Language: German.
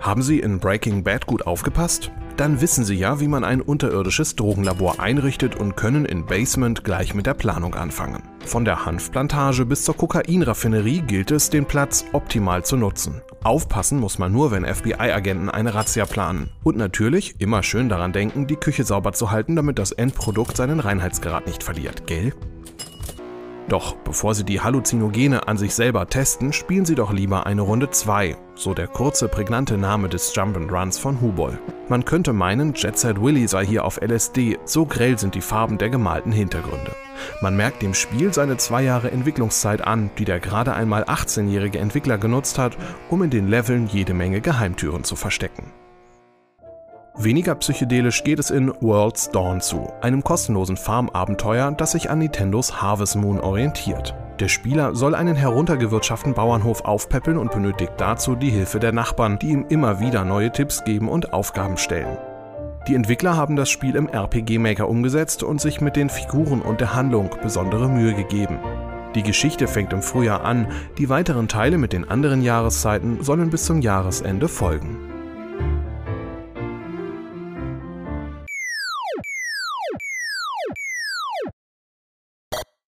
Haben Sie in Breaking Bad gut aufgepasst? Dann wissen Sie ja, wie man ein unterirdisches Drogenlabor einrichtet und können in Basement gleich mit der Planung anfangen. Von der Hanfplantage bis zur Kokainraffinerie gilt es, den Platz optimal zu nutzen. Aufpassen muss man nur, wenn FBI-Agenten eine Razzia planen. Und natürlich immer schön daran denken, die Küche sauber zu halten, damit das Endprodukt seinen Reinheitsgrad nicht verliert, gell? Doch bevor Sie die Halluzinogene an sich selber testen, spielen Sie doch lieber eine Runde 2, so der kurze, prägnante Name des Jump'n'Runs von Hubol. Man könnte meinen, Jet Set Willy sei hier auf LSD, so grell sind die Farben der gemalten Hintergründe. Man merkt dem Spiel seine zwei Jahre Entwicklungszeit an, die der gerade einmal 18-jährige Entwickler genutzt hat, um in den Leveln jede Menge Geheimtüren zu verstecken. Weniger psychedelisch geht es in World's Dawn zu, einem kostenlosen Farmabenteuer, das sich an Nintendos Harvest Moon orientiert. Der Spieler soll einen heruntergewirtschaften Bauernhof aufpäppeln und benötigt dazu die Hilfe der Nachbarn, die ihm immer wieder neue Tipps geben und Aufgaben stellen. Die Entwickler haben das Spiel im RPG Maker umgesetzt und sich mit den Figuren und der Handlung besondere Mühe gegeben. Die Geschichte fängt im Frühjahr an, die weiteren Teile mit den anderen Jahreszeiten sollen bis zum Jahresende folgen.